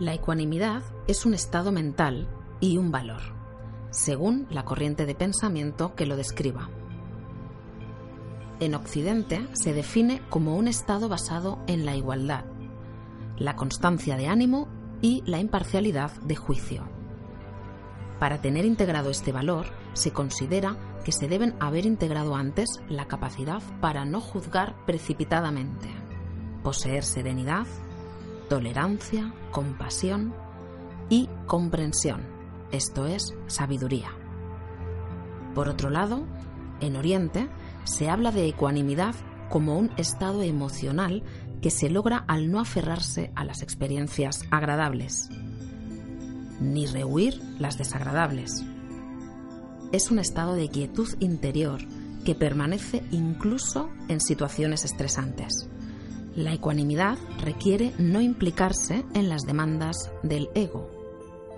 La ecuanimidad es un estado mental y un valor, según la corriente de pensamiento que lo describa. En Occidente se define como un estado basado en la igualdad, la constancia de ánimo y la imparcialidad de juicio. Para tener integrado este valor, se considera que se deben haber integrado antes la capacidad para no juzgar precipitadamente, poseer serenidad, tolerancia, compasión y comprensión, esto es, sabiduría. Por otro lado, en Oriente se habla de ecuanimidad como un estado emocional que se logra al no aferrarse a las experiencias agradables, ni rehuir las desagradables. Es un estado de quietud interior que permanece incluso en situaciones estresantes. La ecuanimidad requiere no implicarse en las demandas del ego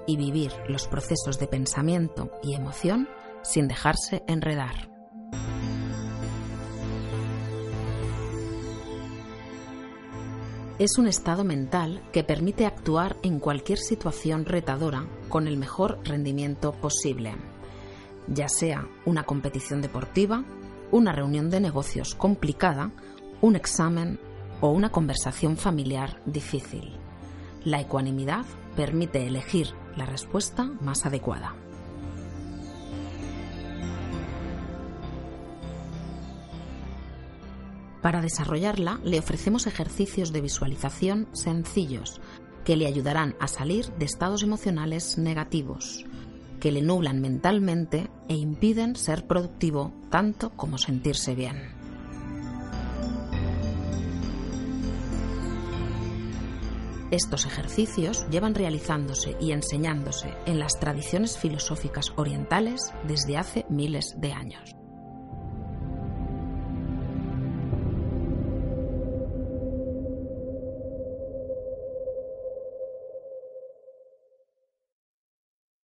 y vivir los procesos de pensamiento y emoción sin dejarse enredar. Es un estado mental que permite actuar en cualquier situación retadora con el mejor rendimiento posible, ya sea una competición deportiva, una reunión de negocios complicada, un examen o una conversación familiar difícil. La ecuanimidad permite elegir la respuesta más adecuada. Para desarrollarla le ofrecemos ejercicios de visualización sencillos que le ayudarán a salir de estados emocionales negativos, que le nublan mentalmente e impiden ser productivo tanto como sentirse bien. Estos ejercicios llevan realizándose y enseñándose en las tradiciones filosóficas orientales desde hace miles de años.